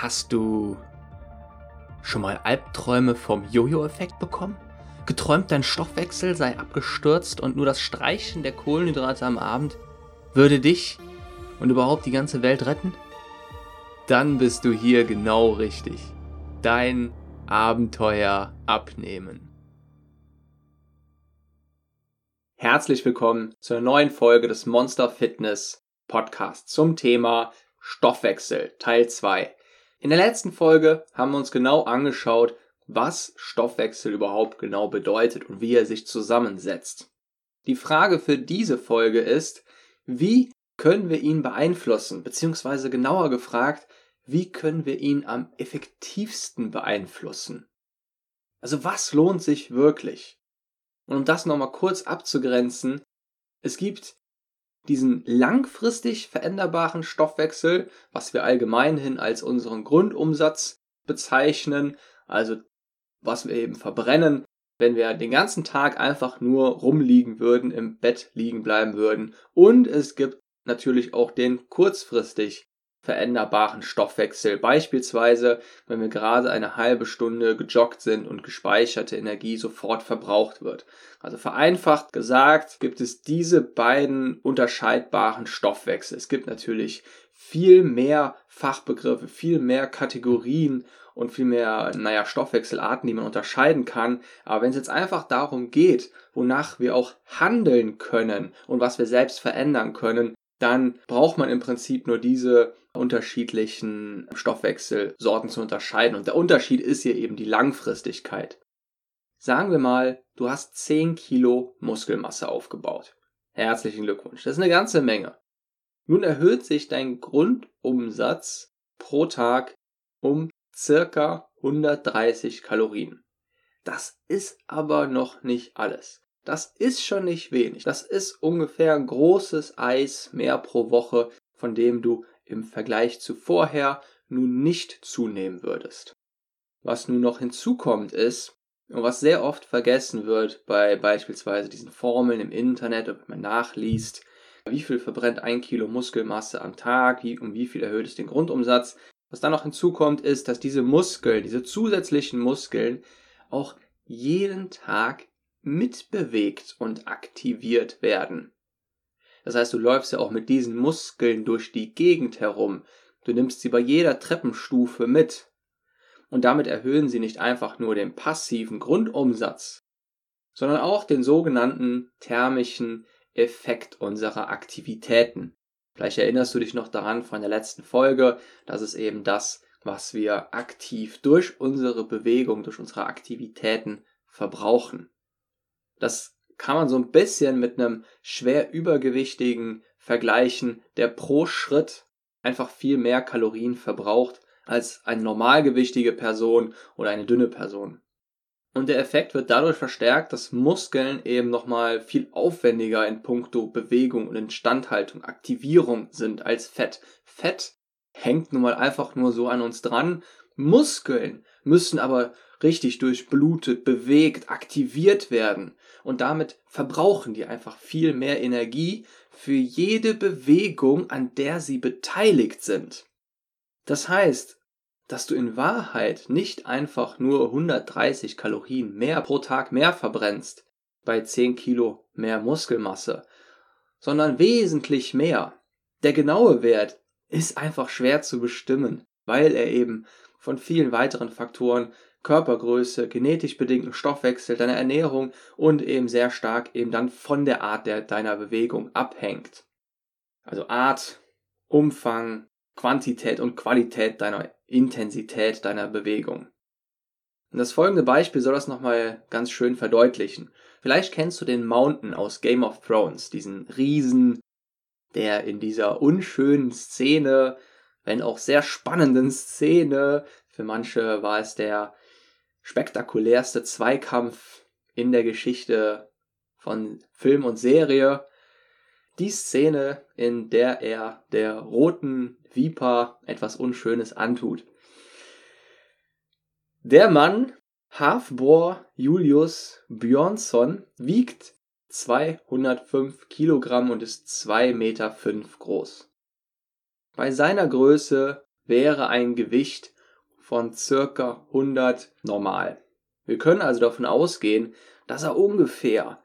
Hast du schon mal Albträume vom Jojo-Effekt bekommen? Geträumt, dein Stoffwechsel sei abgestürzt und nur das Streichen der Kohlenhydrate am Abend würde dich und überhaupt die ganze Welt retten? Dann bist du hier genau richtig. Dein Abenteuer abnehmen. Herzlich willkommen zu einer neuen Folge des Monster Fitness Podcasts zum Thema Stoffwechsel Teil 2. In der letzten Folge haben wir uns genau angeschaut, was Stoffwechsel überhaupt genau bedeutet und wie er sich zusammensetzt. Die Frage für diese Folge ist, wie können wir ihn beeinflussen, beziehungsweise genauer gefragt, wie können wir ihn am effektivsten beeinflussen? Also was lohnt sich wirklich? Und um das nochmal kurz abzugrenzen, es gibt diesen langfristig veränderbaren Stoffwechsel, was wir allgemeinhin als unseren Grundumsatz bezeichnen, also was wir eben verbrennen, wenn wir den ganzen Tag einfach nur rumliegen würden, im Bett liegen bleiben würden. Und es gibt natürlich auch den kurzfristig veränderbaren Stoffwechsel. Beispielsweise, wenn wir gerade eine halbe Stunde gejoggt sind und gespeicherte Energie sofort verbraucht wird. Also vereinfacht gesagt gibt es diese beiden unterscheidbaren Stoffwechsel. Es gibt natürlich viel mehr Fachbegriffe, viel mehr Kategorien und viel mehr, naja, Stoffwechselarten, die man unterscheiden kann. Aber wenn es jetzt einfach darum geht, wonach wir auch handeln können und was wir selbst verändern können, dann braucht man im Prinzip nur diese unterschiedlichen Stoffwechselsorten zu unterscheiden. Und der Unterschied ist hier eben die Langfristigkeit. Sagen wir mal, du hast 10 Kilo Muskelmasse aufgebaut. Herzlichen Glückwunsch. Das ist eine ganze Menge. Nun erhöht sich dein Grundumsatz pro Tag um circa 130 Kalorien. Das ist aber noch nicht alles. Das ist schon nicht wenig. Das ist ungefähr ein großes Eis mehr pro Woche, von dem du im Vergleich zu vorher nun nicht zunehmen würdest. Was nun noch hinzukommt ist, und was sehr oft vergessen wird bei beispielsweise diesen Formeln im Internet, wenn man nachliest, wie viel verbrennt ein Kilo Muskelmasse am Tag, wie, um wie viel erhöht es den Grundumsatz. Was dann noch hinzukommt, ist, dass diese Muskeln, diese zusätzlichen Muskeln auch jeden Tag mitbewegt und aktiviert werden. Das heißt, du läufst ja auch mit diesen Muskeln durch die Gegend herum. Du nimmst sie bei jeder Treppenstufe mit. Und damit erhöhen sie nicht einfach nur den passiven Grundumsatz, sondern auch den sogenannten thermischen Effekt unserer Aktivitäten. Vielleicht erinnerst du dich noch daran von der letzten Folge, dass es eben das, was wir aktiv durch unsere Bewegung, durch unsere Aktivitäten verbrauchen. Das kann man so ein bisschen mit einem schwer übergewichtigen vergleichen, der pro Schritt einfach viel mehr Kalorien verbraucht als eine normalgewichtige Person oder eine dünne Person. Und der Effekt wird dadurch verstärkt, dass Muskeln eben nochmal viel aufwendiger in puncto Bewegung und Instandhaltung, Aktivierung sind als Fett. Fett hängt nun mal einfach nur so an uns dran. Muskeln müssen aber richtig durchblutet, bewegt, aktiviert werden. Und damit verbrauchen die einfach viel mehr Energie für jede Bewegung, an der sie beteiligt sind. Das heißt, dass du in Wahrheit nicht einfach nur 130 Kalorien mehr pro Tag mehr verbrennst bei 10 Kilo mehr Muskelmasse, sondern wesentlich mehr. Der genaue Wert ist einfach schwer zu bestimmen, weil er eben von vielen weiteren Faktoren Körpergröße, genetisch bedingten Stoffwechsel, deiner Ernährung und eben sehr stark eben dann von der Art der, deiner Bewegung abhängt. Also Art, Umfang, Quantität und Qualität deiner Intensität deiner Bewegung. Und das folgende Beispiel soll das nochmal ganz schön verdeutlichen. Vielleicht kennst du den Mountain aus Game of Thrones, diesen Riesen, der in dieser unschönen Szene, wenn auch sehr spannenden Szene, für manche war es der spektakulärste Zweikampf in der Geschichte von Film und Serie. Die Szene, in der er der roten Viper etwas Unschönes antut. Der Mann, Halfbor Julius Björnsson, wiegt 205 Kilogramm und ist 2,5 Meter groß. Bei seiner Größe wäre ein Gewicht von circa 100 normal. Wir können also davon ausgehen, dass er ungefähr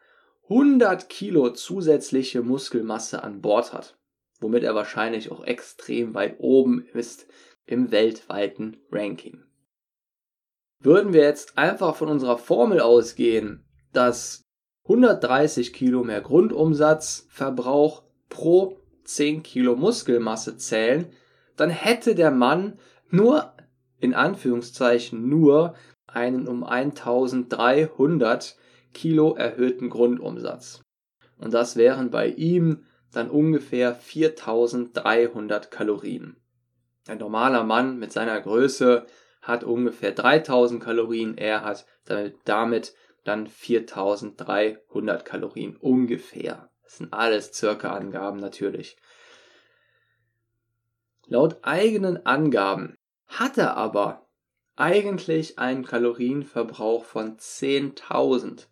100 Kilo zusätzliche Muskelmasse an Bord hat, womit er wahrscheinlich auch extrem weit oben ist im weltweiten Ranking. Würden wir jetzt einfach von unserer Formel ausgehen, dass 130 Kilo mehr Grundumsatzverbrauch pro 10 Kilo Muskelmasse zählen, dann hätte der Mann nur, in Anführungszeichen nur, einen um 1300 Kilo erhöhten Grundumsatz. Und das wären bei ihm dann ungefähr 4300 Kalorien. Ein normaler Mann mit seiner Größe hat ungefähr 3000 Kalorien, er hat damit dann 4300 Kalorien ungefähr. Das sind alles circa Angaben natürlich. Laut eigenen Angaben hat er aber eigentlich einen Kalorienverbrauch von 10.000,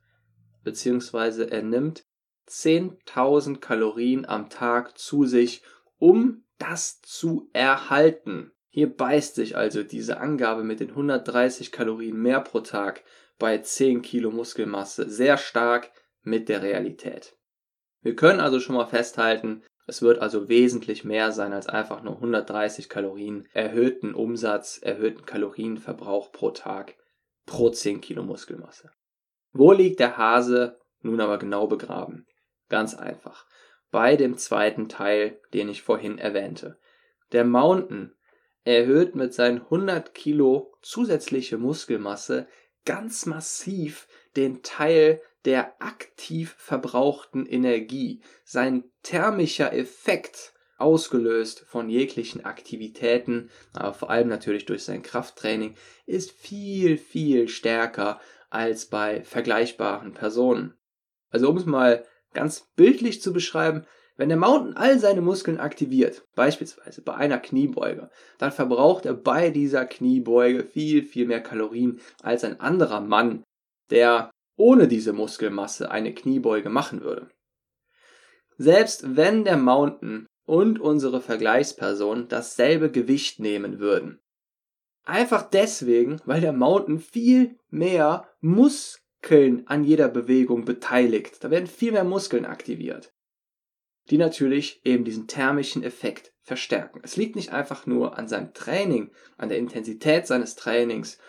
beziehungsweise er nimmt 10.000 Kalorien am Tag zu sich, um das zu erhalten. Hier beißt sich also diese Angabe mit den 130 Kalorien mehr pro Tag bei 10 Kilo Muskelmasse sehr stark mit der Realität. Wir können also schon mal festhalten, es wird also wesentlich mehr sein als einfach nur 130 Kalorien erhöhten Umsatz, erhöhten Kalorienverbrauch pro Tag pro 10 Kilo Muskelmasse. Wo liegt der Hase nun aber genau begraben? Ganz einfach. Bei dem zweiten Teil, den ich vorhin erwähnte. Der Mountain erhöht mit seinen 100 Kilo zusätzliche Muskelmasse ganz massiv den Teil der aktiv verbrauchten Energie, sein thermischer Effekt, ausgelöst von jeglichen Aktivitäten, aber vor allem natürlich durch sein Krafttraining, ist viel, viel stärker als bei vergleichbaren Personen. Also um es mal ganz bildlich zu beschreiben, wenn der Mountain all seine Muskeln aktiviert, beispielsweise bei einer Kniebeuge, dann verbraucht er bei dieser Kniebeuge viel, viel mehr Kalorien als ein anderer Mann, der ohne diese Muskelmasse eine Kniebeuge machen würde. Selbst wenn der Mountain und unsere Vergleichsperson dasselbe Gewicht nehmen würden. Einfach deswegen, weil der Mountain viel mehr Muskeln an jeder Bewegung beteiligt. Da werden viel mehr Muskeln aktiviert, die natürlich eben diesen thermischen Effekt verstärken. Es liegt nicht einfach nur an seinem Training, an der Intensität seines Trainings,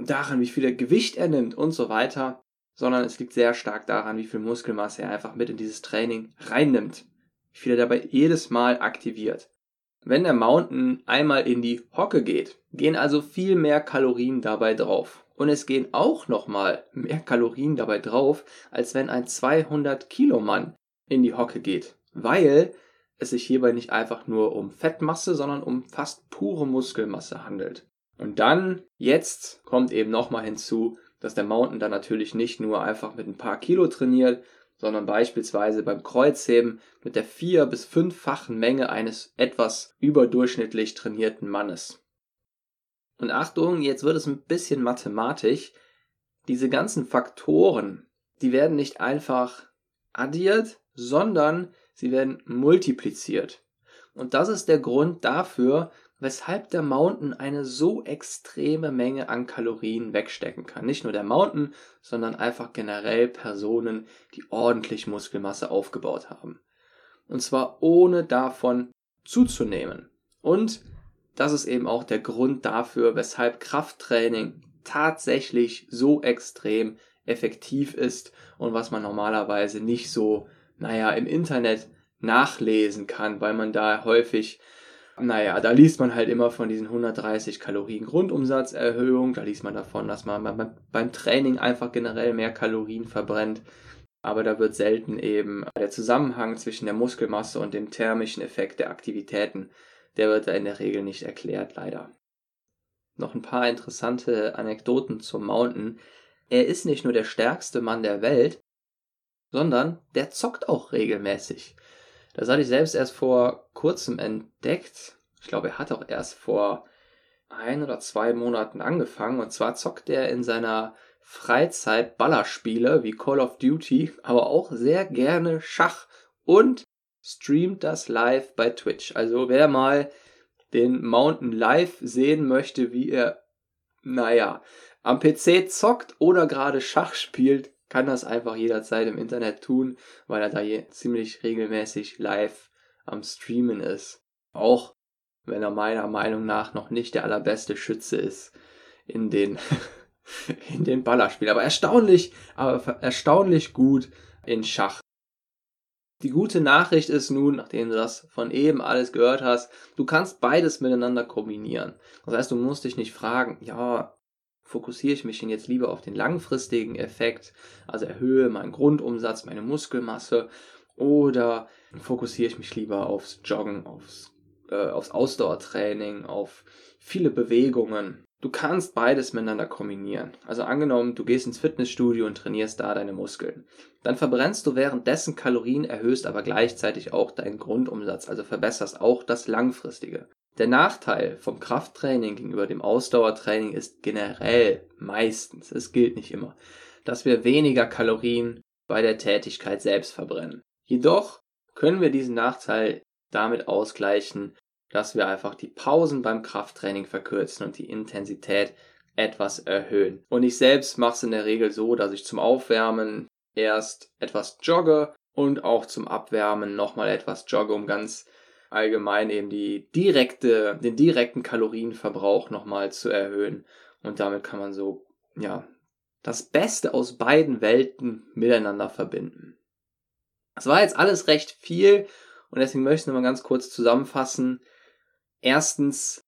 daran, wie viel Gewicht er nimmt und so weiter, sondern es liegt sehr stark daran, wie viel Muskelmasse er einfach mit in dieses Training reinnimmt, wie viel er dabei jedes Mal aktiviert. Wenn der Mountain einmal in die Hocke geht, gehen also viel mehr Kalorien dabei drauf. Und es gehen auch nochmal mehr Kalorien dabei drauf, als wenn ein 200 Kilo Mann in die Hocke geht. Weil es sich hierbei nicht einfach nur um Fettmasse, sondern um fast pure Muskelmasse handelt. Und dann, jetzt kommt eben nochmal hinzu, dass der Mountain dann natürlich nicht nur einfach mit ein paar Kilo trainiert, sondern beispielsweise beim Kreuzheben mit der vier- bis fünffachen Menge eines etwas überdurchschnittlich trainierten Mannes. Und Achtung, jetzt wird es ein bisschen mathematisch. Diese ganzen Faktoren, die werden nicht einfach addiert, sondern sie werden multipliziert. Und das ist der Grund dafür, weshalb der Mountain eine so extreme Menge an Kalorien wegstecken kann. Nicht nur der Mountain, sondern einfach generell Personen, die ordentlich Muskelmasse aufgebaut haben. Und zwar ohne davon zuzunehmen. Und das ist eben auch der Grund dafür, weshalb Krafttraining tatsächlich so extrem effektiv ist und was man normalerweise nicht so, naja, im Internet nachlesen kann, weil man da häufig naja, da liest man halt immer von diesen 130 Kalorien Grundumsatzerhöhung. Da liest man davon, dass man beim Training einfach generell mehr Kalorien verbrennt. Aber da wird selten eben der Zusammenhang zwischen der Muskelmasse und dem thermischen Effekt der Aktivitäten, der wird da in der Regel nicht erklärt, leider. Noch ein paar interessante Anekdoten zum Mountain. Er ist nicht nur der stärkste Mann der Welt, sondern der zockt auch regelmäßig. Das hatte ich selbst erst vor kurzem entdeckt. Ich glaube, er hat auch erst vor ein oder zwei Monaten angefangen. Und zwar zockt er in seiner Freizeit Ballerspiele wie Call of Duty, aber auch sehr gerne Schach und streamt das live bei Twitch. Also wer mal den Mountain live sehen möchte, wie er, naja, am PC zockt oder gerade Schach spielt, kann das einfach jederzeit im Internet tun, weil er da ziemlich regelmäßig live am Streamen ist. Auch wenn er meiner Meinung nach noch nicht der allerbeste Schütze ist in den, in den Ballerspielen. Aber erstaunlich, aber erstaunlich gut in Schach. Die gute Nachricht ist nun, nachdem du das von eben alles gehört hast, du kannst beides miteinander kombinieren. Das heißt, du musst dich nicht fragen, ja, fokussiere ich mich denn jetzt lieber auf den langfristigen Effekt, also erhöhe meinen Grundumsatz, meine Muskelmasse, oder fokussiere ich mich lieber aufs Joggen, aufs, äh, aufs Ausdauertraining, auf viele Bewegungen. Du kannst beides miteinander kombinieren. Also angenommen, du gehst ins Fitnessstudio und trainierst da deine Muskeln. Dann verbrennst du währenddessen Kalorien, erhöhst aber gleichzeitig auch deinen Grundumsatz, also verbesserst auch das Langfristige. Der Nachteil vom Krafttraining gegenüber dem Ausdauertraining ist generell meistens, es gilt nicht immer, dass wir weniger Kalorien bei der Tätigkeit selbst verbrennen. Jedoch können wir diesen Nachteil damit ausgleichen, dass wir einfach die Pausen beim Krafttraining verkürzen und die Intensität etwas erhöhen. Und ich selbst mache es in der Regel so, dass ich zum Aufwärmen erst etwas jogge und auch zum Abwärmen nochmal etwas jogge, um ganz allgemein eben die direkte, den direkten Kalorienverbrauch nochmal zu erhöhen. Und damit kann man so, ja, das Beste aus beiden Welten miteinander verbinden. Das war jetzt alles recht viel und deswegen möchte ich nochmal ganz kurz zusammenfassen. Erstens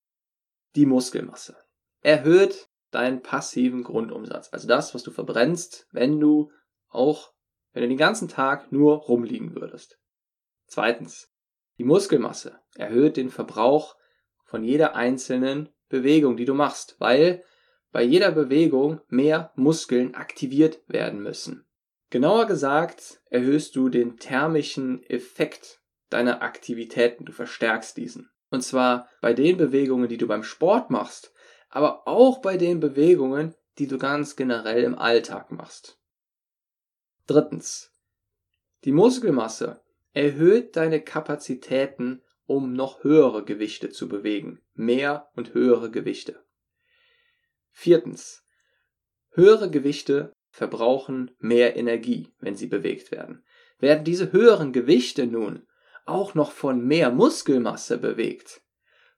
die Muskelmasse. Erhöht deinen passiven Grundumsatz. Also das, was du verbrennst, wenn du auch, wenn du den ganzen Tag nur rumliegen würdest. Zweitens, die Muskelmasse erhöht den Verbrauch von jeder einzelnen Bewegung, die du machst, weil bei jeder Bewegung mehr Muskeln aktiviert werden müssen. Genauer gesagt erhöhst du den thermischen Effekt deiner Aktivitäten, du verstärkst diesen. Und zwar bei den Bewegungen, die du beim Sport machst, aber auch bei den Bewegungen, die du ganz generell im Alltag machst. Drittens. Die Muskelmasse erhöht deine Kapazitäten, um noch höhere Gewichte zu bewegen. Mehr und höhere Gewichte. Viertens. Höhere Gewichte verbrauchen mehr Energie, wenn sie bewegt werden. Werden diese höheren Gewichte nun auch noch von mehr Muskelmasse bewegt,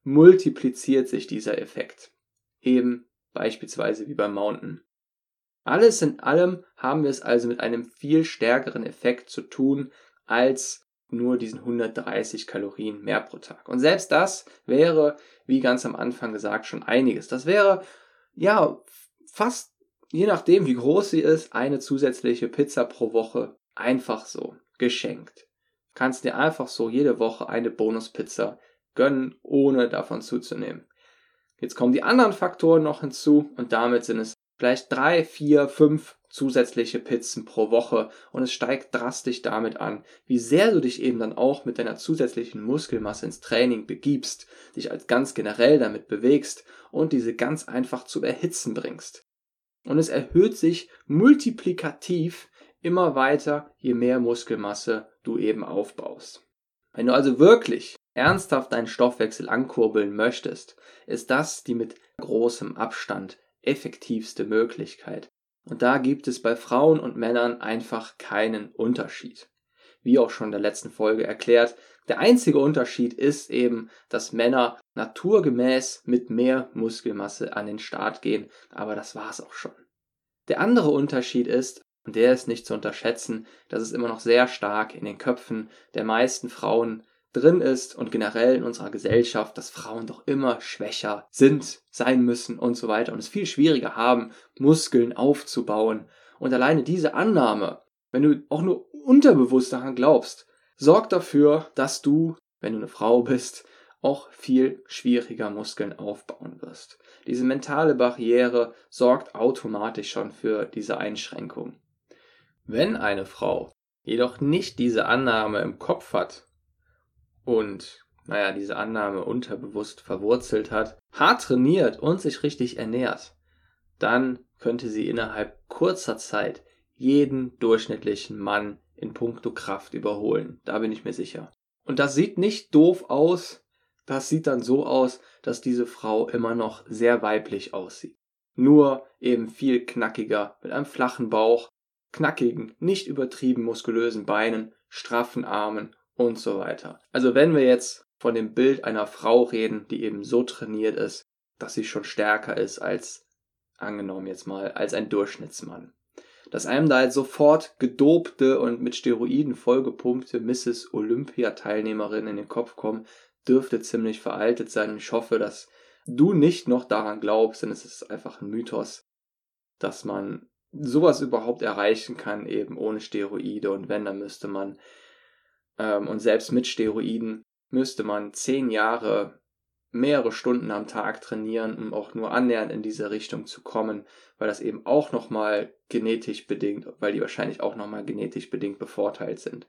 multipliziert sich dieser Effekt. Eben beispielsweise wie beim Mountain. Alles in allem haben wir es also mit einem viel stärkeren Effekt zu tun als nur diesen 130 Kalorien mehr pro Tag. Und selbst das wäre, wie ganz am Anfang gesagt, schon einiges. Das wäre, ja, fast, je nachdem wie groß sie ist, eine zusätzliche Pizza pro Woche einfach so geschenkt kannst dir einfach so jede Woche eine Bonuspizza gönnen, ohne davon zuzunehmen. Jetzt kommen die anderen Faktoren noch hinzu und damit sind es vielleicht drei, vier, fünf zusätzliche Pizzen pro Woche und es steigt drastisch damit an, wie sehr du dich eben dann auch mit deiner zusätzlichen Muskelmasse ins Training begibst, dich als ganz generell damit bewegst und diese ganz einfach zu erhitzen bringst. Und es erhöht sich multiplikativ immer weiter, je mehr Muskelmasse du eben aufbaust. Wenn du also wirklich ernsthaft deinen Stoffwechsel ankurbeln möchtest, ist das die mit großem Abstand effektivste Möglichkeit. Und da gibt es bei Frauen und Männern einfach keinen Unterschied. Wie auch schon in der letzten Folge erklärt, der einzige Unterschied ist eben, dass Männer naturgemäß mit mehr Muskelmasse an den Start gehen, aber das war's auch schon. Der andere Unterschied ist, und der ist nicht zu unterschätzen, dass es immer noch sehr stark in den Köpfen der meisten Frauen drin ist und generell in unserer Gesellschaft, dass Frauen doch immer schwächer sind, sein müssen und so weiter und es viel schwieriger haben, Muskeln aufzubauen. Und alleine diese Annahme, wenn du auch nur unterbewusst daran glaubst, sorgt dafür, dass du, wenn du eine Frau bist, auch viel schwieriger Muskeln aufbauen wirst. Diese mentale Barriere sorgt automatisch schon für diese Einschränkung. Wenn eine Frau jedoch nicht diese Annahme im Kopf hat und, naja, diese Annahme unterbewusst verwurzelt hat, hart trainiert und sich richtig ernährt, dann könnte sie innerhalb kurzer Zeit jeden durchschnittlichen Mann in puncto Kraft überholen. Da bin ich mir sicher. Und das sieht nicht doof aus, das sieht dann so aus, dass diese Frau immer noch sehr weiblich aussieht. Nur eben viel knackiger, mit einem flachen Bauch, knackigen, nicht übertrieben muskulösen Beinen, straffen Armen und so weiter. Also wenn wir jetzt von dem Bild einer Frau reden, die eben so trainiert ist, dass sie schon stärker ist als, angenommen jetzt mal, als ein Durchschnittsmann. Dass einem da jetzt sofort gedobte und mit Steroiden vollgepumpte Mrs. Olympia-Teilnehmerinnen in den Kopf kommen, dürfte ziemlich veraltet sein. Ich hoffe, dass du nicht noch daran glaubst, denn es ist einfach ein Mythos, dass man sowas überhaupt erreichen kann, eben ohne Steroide. Und wenn, dann müsste man, ähm, und selbst mit Steroiden, müsste man zehn Jahre mehrere Stunden am Tag trainieren, um auch nur annähernd in diese Richtung zu kommen, weil das eben auch nochmal genetisch bedingt, weil die wahrscheinlich auch nochmal genetisch bedingt bevorteilt sind.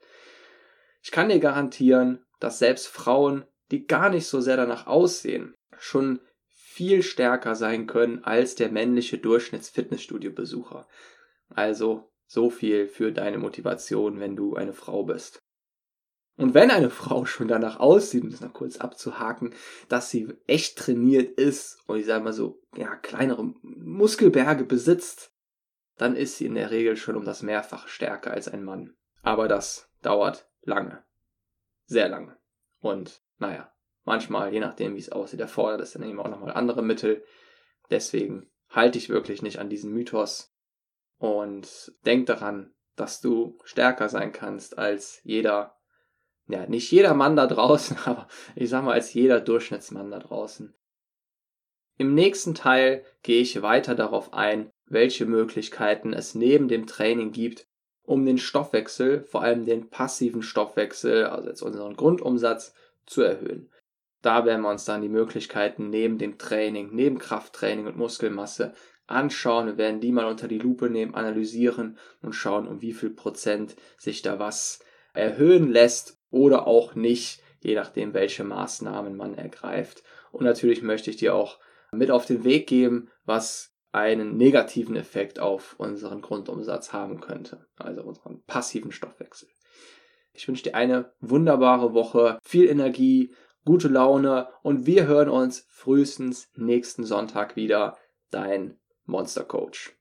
Ich kann dir garantieren, dass selbst Frauen die gar nicht so sehr danach aussehen, schon viel stärker sein können als der männliche Durchschnitts-Fitnessstudio-Besucher. Also so viel für deine Motivation, wenn du eine Frau bist. Und wenn eine Frau schon danach aussieht, um das noch kurz abzuhaken, dass sie echt trainiert ist und ich sage mal so, ja, kleinere Muskelberge besitzt, dann ist sie in der Regel schon um das Mehrfache stärker als ein Mann. Aber das dauert lange. Sehr lange. Und naja, manchmal, je nachdem, wie es aussieht, erfordert es dann eben auch nochmal andere Mittel. Deswegen halte ich wirklich nicht an diesen Mythos und denk daran, dass du stärker sein kannst als jeder, ja, nicht jeder Mann da draußen, aber ich sag mal als jeder Durchschnittsmann da draußen. Im nächsten Teil gehe ich weiter darauf ein, welche Möglichkeiten es neben dem Training gibt, um den Stoffwechsel, vor allem den passiven Stoffwechsel, also jetzt unseren Grundumsatz, zu erhöhen. Da werden wir uns dann die Möglichkeiten neben dem Training, neben Krafttraining und Muskelmasse anschauen. Wir werden die mal unter die Lupe nehmen, analysieren und schauen, um wie viel Prozent sich da was erhöhen lässt oder auch nicht, je nachdem, welche Maßnahmen man ergreift. Und natürlich möchte ich dir auch mit auf den Weg geben, was einen negativen Effekt auf unseren Grundumsatz haben könnte, also unseren passiven Stoffwechsel. Ich wünsche dir eine wunderbare Woche, viel Energie, gute Laune und wir hören uns frühestens nächsten Sonntag wieder. Dein Monster Coach.